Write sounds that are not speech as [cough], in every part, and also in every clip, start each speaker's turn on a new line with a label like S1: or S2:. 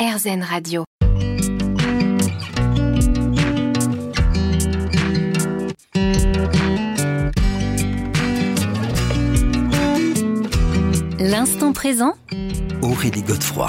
S1: RZN Radio. L'instant présent
S2: Aurélie Godefroy.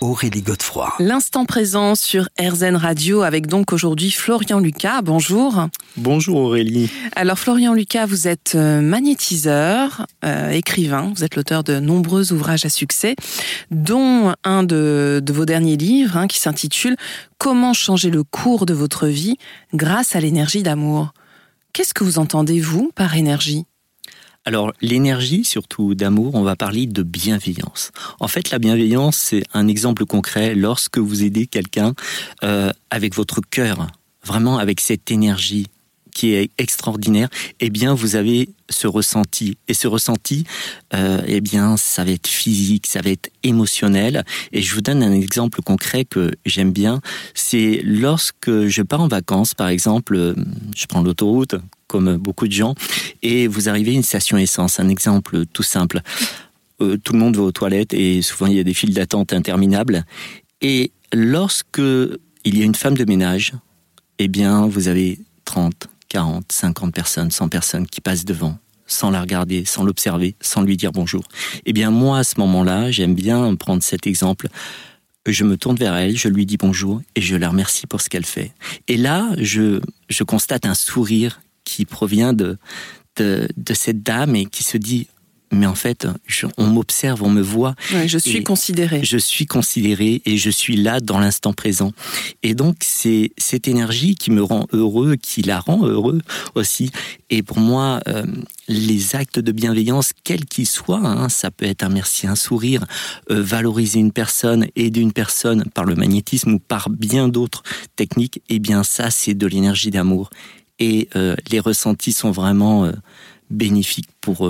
S2: Aurélie Godefroy.
S3: L'instant présent sur RZN Radio avec donc aujourd'hui Florian Lucas. Bonjour.
S4: Bonjour Aurélie.
S3: Alors Florian Lucas, vous êtes euh, magnétiseur, euh, écrivain, vous êtes l'auteur de nombreux ouvrages à succès, dont un de, de vos derniers livres hein, qui s'intitule Comment changer le cours de votre vie grâce à l'énergie d'amour. Qu'est-ce que vous entendez, vous, par énergie?
S4: Alors l'énergie, surtout d'amour, on va parler de bienveillance. En fait, la bienveillance, c'est un exemple concret lorsque vous aidez quelqu'un euh, avec votre cœur, vraiment avec cette énergie qui est extraordinaire, eh bien, vous avez ce ressenti. Et ce ressenti, euh, eh bien, ça va être physique, ça va être émotionnel. Et je vous donne un exemple concret que j'aime bien. C'est lorsque je pars en vacances, par exemple, euh, je prends l'autoroute, comme beaucoup de gens, et vous arrivez à une station essence. Un exemple tout simple. Euh, tout le monde va aux toilettes et souvent il y a des files d'attente interminables. Et lorsque il y a une femme de ménage, eh bien, vous avez 30, 40, 50 personnes, 100 personnes qui passent devant sans la regarder, sans l'observer, sans lui dire bonjour. Eh bien, moi, à ce moment-là, j'aime bien prendre cet exemple. Je me tourne vers elle, je lui dis bonjour et je la remercie pour ce qu'elle fait. Et là, je, je constate un sourire qui provient de, de, de cette dame et qui se dit mais en fait, on m'observe, on me voit.
S3: je suis considéré.
S4: Je suis considéré et je suis là dans l'instant présent. Et donc, c'est cette énergie qui me rend heureux, qui la rend heureux aussi. Et pour moi, euh, les actes de bienveillance, quels qu'ils soient, hein, ça peut être un merci, un sourire, euh, valoriser une personne, aider une personne par le magnétisme ou par bien d'autres techniques, eh bien ça, c'est de l'énergie d'amour. Et euh, les ressentis sont vraiment bénéfiques pour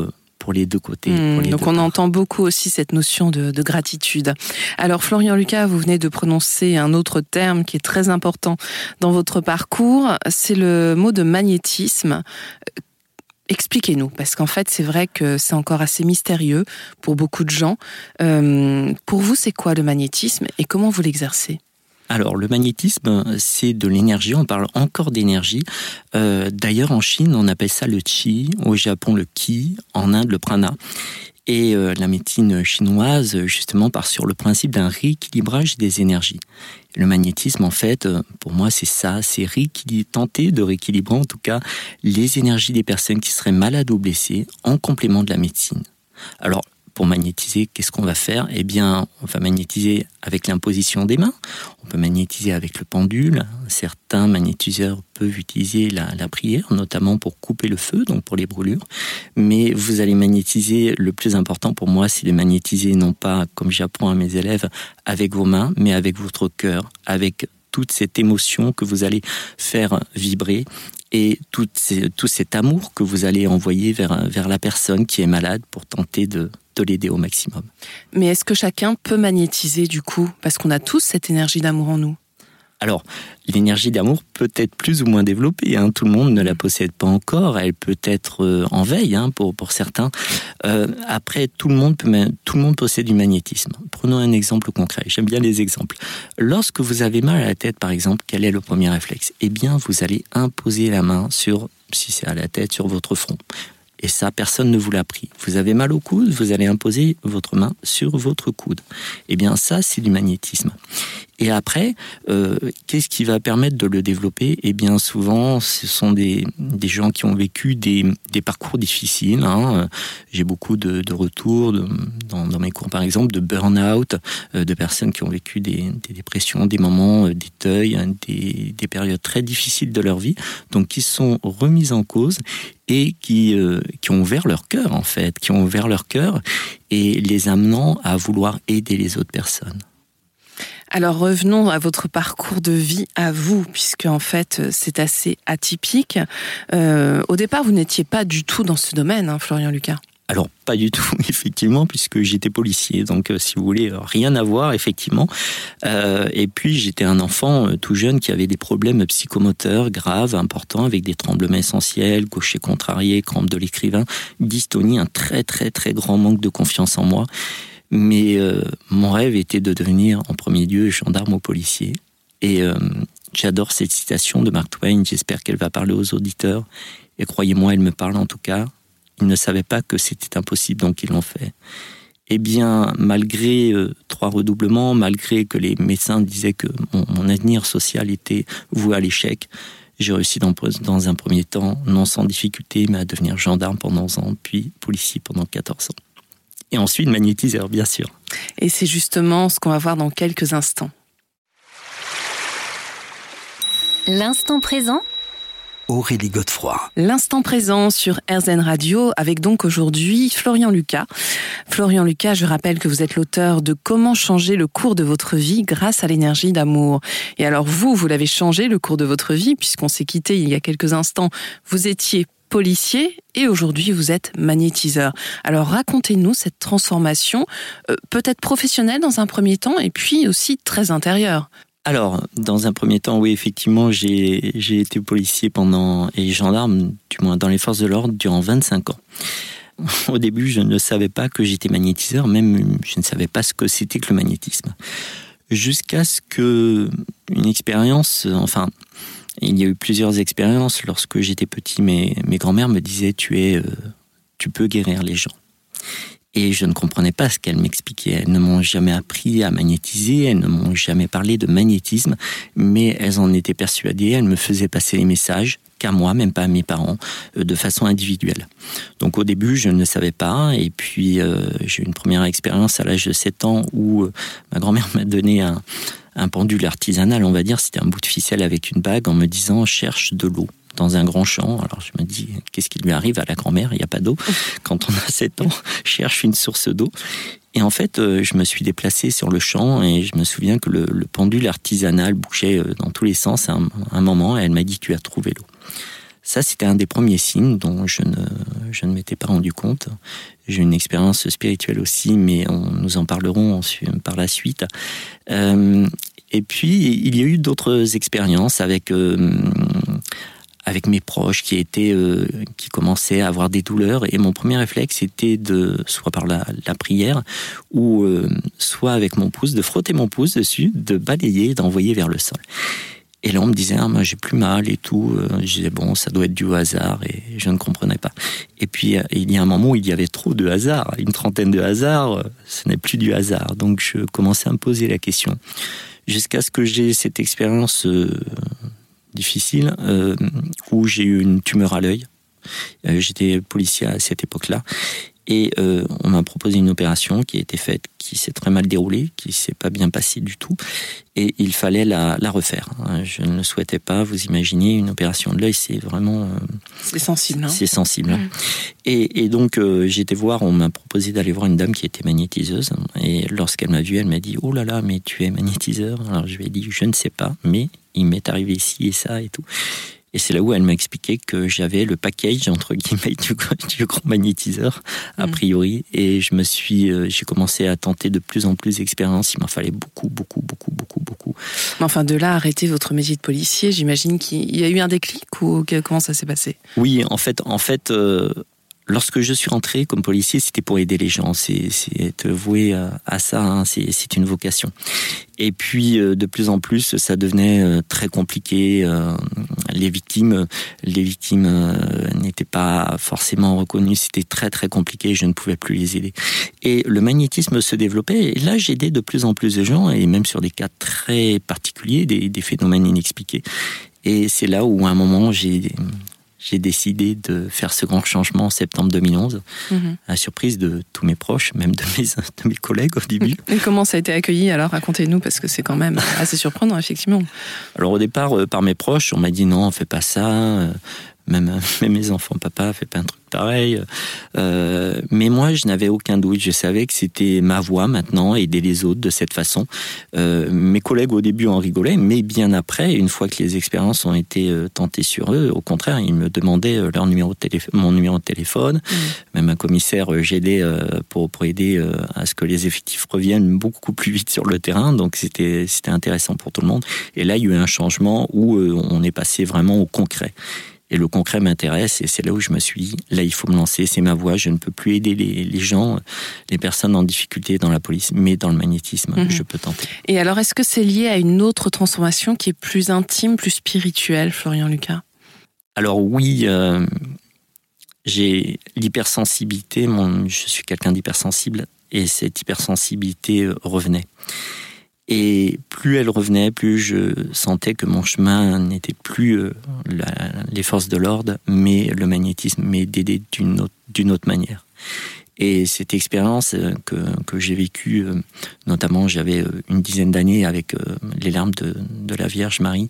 S4: pour les deux côtés.
S3: Hmm, donc on entend beaucoup aussi cette notion de, gratitude. Alors Florian Lucas, vous venez de prononcer un autre terme qui est très important dans votre parcours, c'est le mot de magnétisme. Expliquez-nous, parce qu'en fait, c'est vrai que c'est encore assez mystérieux pour beaucoup de gens. Euh, pour vous, c'est quoi le magnétisme et comment vous l'exercez?
S4: Alors le magnétisme, c'est de l'énergie, on parle encore d'énergie. Euh, d'ailleurs en Chine, on appelle ça le chi, au Japon le ki, en Inde le prana. Et euh, la médecine chinoise, justement, part sur le principe d'un rééquilibrage des énergies. Le magnétisme, en fait, euh, pour moi, c'est ça, c'est tenter de rééquilibrer, en tout cas, les énergies des personnes qui seraient malades ou blessées en complément de la médecine. Alors, pour magnétiser, qu'est-ce qu'on va faire? Eh bien, on va magnétiser avec l'imposition des mains. On peut magnétiser avec le pendule. Certains magnétiseurs peuvent utiliser la, prière, notamment pour couper le feu, donc pour les brûlures. Mais vous allez magnétiser, le plus important pour moi, c'est de magnétiser non pas, comme j'apprends à mes élèves, avec vos mains, mais avec votre cœur, avec toute cette émotion que vous allez faire vibrer et tout, cet amour que vous allez envoyer vers la personne qui est malade pour tenter de, de l'aider au maximum.
S3: Mais est-ce que chacun peut magnétiser du coup? Parce qu'on a tous cette énergie d'amour en nous.
S4: Alors, l'énergie d'amour peut être plus ou moins développée. Hein. Tout le monde ne la possède pas encore. Elle peut être euh, en veille hein, pour, pour certains. Euh, après, tout le, monde peut, tout le monde possède du magnétisme. Prenons un exemple concret. J'aime bien les exemples. Lorsque vous avez mal à la tête, par exemple, quel est le premier réflexe? Eh bien, vous allez imposer la main sur, si c'est à la tête, sur votre front. Et ça, personne ne vous l'a pris. Vous avez mal au coude, vous allez imposer votre main sur votre coude. Eh bien, ça, c'est du magnétisme. Et après, euh, qu'est-ce qui va permettre de le développer? Eh bien, souvent, ce sont des, des gens qui ont vécu des, des parcours difficiles. Hein. J'ai beaucoup de, de retours de, dans, dans, mes cours, par exemple, de burn-out, euh, de personnes qui ont vécu des, des dépressions, des moments, euh, des deuils, hein, des, des, périodes très difficiles de leur vie, donc qui sont remises en cause et qui, euh, qui ont ouvert leur cœur, en fait, qui ont ouvert leur cœur et les amenant à vouloir aider les autres personnes.
S3: Alors revenons à votre parcours de vie à vous, puisque en fait c'est assez atypique. Euh, au départ, vous n'étiez pas du tout dans ce domaine, hein, Florian Lucas.
S4: Alors pas du tout, [laughs] effectivement, puisque j'étais policier, donc euh, si vous voulez, euh, rien à voir, effectivement. Euh, et puis j'étais un enfant euh, tout jeune qui avait des problèmes psychomoteurs graves, importants, avec des tremblements essentiels, gaucher contrarié, crampe de l'écrivain, dystonie, un très très très grand manque de confiance en moi. Mais euh, mon rêve était de devenir en premier lieu gendarme ou policier. Et euh, j'adore cette citation de Mark Twain, j'espère qu'elle va parler aux auditeurs. Et croyez-moi, elle me parle en tout cas. Ils ne savaient pas que c'était impossible, donc ils l'ont fait. Eh bien, malgré euh, trois redoublements, malgré que les médecins disaient que mon, avenir social était voué à l'échec, j'ai réussi dans, dans, un premier temps, non sans difficulté, mais à devenir gendarme pendant 11 ans, puis policier pendant 14 ans et ensuite magnétiseur, bien sûr.
S3: Et c'est justement ce qu'on va voir dans quelques instants.
S1: L'instant présent
S2: Aurélie Godefroy.
S3: L'instant présent sur RZN Radio avec donc aujourd'hui Florian Lucas. Florian Lucas, je rappelle que vous êtes l'auteur de Comment changer le cours de votre vie grâce à l'énergie d'amour. Et alors vous, vous l'avez changé le cours de votre vie puisqu'on s'est quitté il y a quelques instants. Vous étiez policier et aujourd'hui vous êtes magnétiseur. Alors racontez-nous cette transformation, euh, peut-être professionnelle dans un premier temps et puis aussi très intérieure.
S4: Alors, dans un premier temps, oui, effectivement, j'ai été policier pendant et gendarme, du moins dans les forces de l'ordre, durant 25 ans. Au début, je ne savais pas que j'étais magnétiseur, même je ne savais pas ce que c'était que le magnétisme. Jusqu'à ce que une expérience, enfin, il y a eu plusieurs expériences. Lorsque j'étais petit, mes, mes grands-mères me disaient tu es, euh, tu peux guérir les gens. Et je ne comprenais pas ce qu'elles m'expliquaient. Elles ne m'ont jamais appris à magnétiser, elles ne m'ont jamais parlé de magnétisme, mais elles en étaient persuadées, elles me faisaient passer les messages qu'à moi, même pas à mes parents, euh, de façon individuelle. Donc au début, je ne savais pas, et puis euh, j'ai eu une première expérience à l'âge de 7 ans où ma grand-mère m'a donné un, un pendule artisanal, on va dire, c'était un bout de ficelle avec une bague en me disant cherche de l'eau dans un grand champ. Alors je me dis, qu'est-ce qui lui arrive à la grand-mère? Il n'y a pas d'eau. [laughs] Quand on a 7 ans, cherche une source d'eau. Et en fait, euh, je me suis déplacé sur le champ et je me souviens que le, le pendule artisanal bougeait euh, dans tous les sens à un, un moment et elle m'a dit, tu as trouvé l'eau. Ça, c'était un des premiers signes dont je ne, je ne m'étais pas rendu compte. J'ai une expérience spirituelle aussi, mais on, nous en parlerons par la suite. Euh, et puis, il y a eu d'autres expériences avec... Euh, avec mes proches qui étaient euh, qui commençaient à avoir des douleurs et mon premier réflexe était de soit par la, prière ou soit avec mon pouce de frotter mon pouce dessus de balayer d'envoyer vers le sol et là on me disait ah moi j'ai plus mal et tout. Je disais bon ça doit être du hasard et je ne comprenais pas. Et puis il y a un moment où il y avait trop de hasard une trentaine de hasards ce n'est plus du hasard. Donc je commençais à me poser la question. Jusqu'à ce que j'ai cette expérience euh, difficile euh, où j'ai eu une tumeur à l'œil. Euh, J'étais policier à cette époque-là et euh, on m'a proposé une opération qui a été faite, qui s'est très mal déroulée, qui s'est pas bien passée du tout, et il fallait la, la, refaire. Je ne le souhaitais pas. Vous imaginez une opération de l'œil, c'est vraiment euh,
S3: c'est sensible. Hein
S4: c'est sensible. Mmh. Et, et, donc euh, été voir. On m'a proposé d'aller voir une dame qui était magnétiseuse, et lorsqu'elle m'a vu, elle m'a dit oh là là, mais tu es magnétiseur. Alors je lui ai dit je ne sais pas, mais il m'est arrivé ci et ça et tout. Et c'est là où elle m'a expliqué que j'avais le package entre guillemets [laughs] du, du grand magnétiseur a priori. Mmh. Et je me suis, euh, j'ai commencé à tenter de plus en plus d'expériences. Il m'en fallait beaucoup, beaucoup, beaucoup, beaucoup, beaucoup.
S3: Mais enfin, de là, arrêter votre métier de policier, j'imagine qu'il y a eu un déclic ou comment ça s'est passé?
S4: Oui, en fait, en fait. Euh, lorsque je suis rentré comme policier, c'était pour aider les gens. C'est être voué à, ça. Hein. C'est une vocation. Et puis, euh, de plus en plus, ça devenait euh, très compliqué. Euh, les victimes, les victimes n'étaient pas forcément reconnues. C'était très très compliqué. Je ne pouvais plus les aider. Et le magnétisme se développait. Et là, j'aidais de plus en plus de gens, et même sur des cas très particuliers, des, des phénomènes inexpliqués. Et c'est là où, à un moment, j'ai j'ai décidé de faire ce grand changement en septembre 2011, mhm. à la surprise de tous mes proches, même de mes, de mes collègues au début. [laughs]
S3: Et comment ça a été accueilli alors? Racontez-nous, parce que c'est quand même assez surprenant, effectivement.
S4: Alors au départ, euh, par mes proches, on m'a dit non, on fait pas ça. Euh, [laughs] même, même mes enfants, papa, fait pas un truc pareil. Euh, mais moi, je n'avais aucun doute. Je savais que c'était ma voie maintenant, aider les autres de cette façon. Euh, mes collègues au début en rigolaient, mais bien après, une fois que les expériences ont été euh, tentées sur eux, au contraire, ils me demandaient leur numéro de mon numéro de téléphone. Mmh. Même un commissaire, j'aidais pour, pour aider à ce que les effectifs reviennent beaucoup plus vite sur le terrain. Donc c'était c'était intéressant pour tout le monde. Et là, il y a eu un changement où on est passé vraiment au concret. Et le concret m'intéresse et c'est là où je me suis dit, là il faut me lancer, c'est ma voie, je ne peux plus aider les, gens, les personnes en difficulté dans la police, mais dans le magnétisme, mhm. je peux tenter.
S3: Et alors est-ce que c'est lié à une autre transformation qui est plus intime, plus spirituelle, Florian Lucas?
S4: Alors oui, euh, j'ai l'hypersensibilité, je suis quelqu'un d'hypersensible et cette hypersensibilité revenait. Et plus elle revenait, plus je sentais que mon chemin n'était plus euh, les forces de l'ordre, mais le magnétisme, mais d'aider d'une autre, autre manière. Et cette expérience euh, que, que j'ai vécue, euh, notamment j'avais une dizaine d'années avec les larmes de, de la Vierge Marie,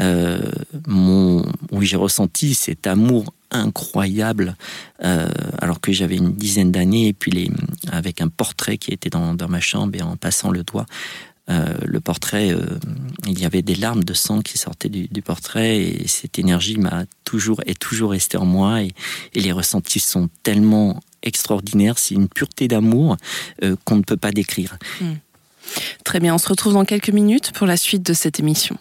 S4: euh, oui, j'ai ressenti cet amour incroyable euh, alors que j'avais une dizaine d'années et puis les, avec un portrait qui était dans, dans ma chambre et en passant le doigt, euh, le portrait, euh, il y avait des larmes de sang qui sortaient du, portrait et cette énergie m'a toujours est toujours restée en moi et, les ressentis sont tellement extraordinaires, c'est une pureté d'amour euh, qu'on ne peut pas décrire.
S3: Hmm. Très bien, on se retrouve dans quelques minutes pour la suite de cette émission.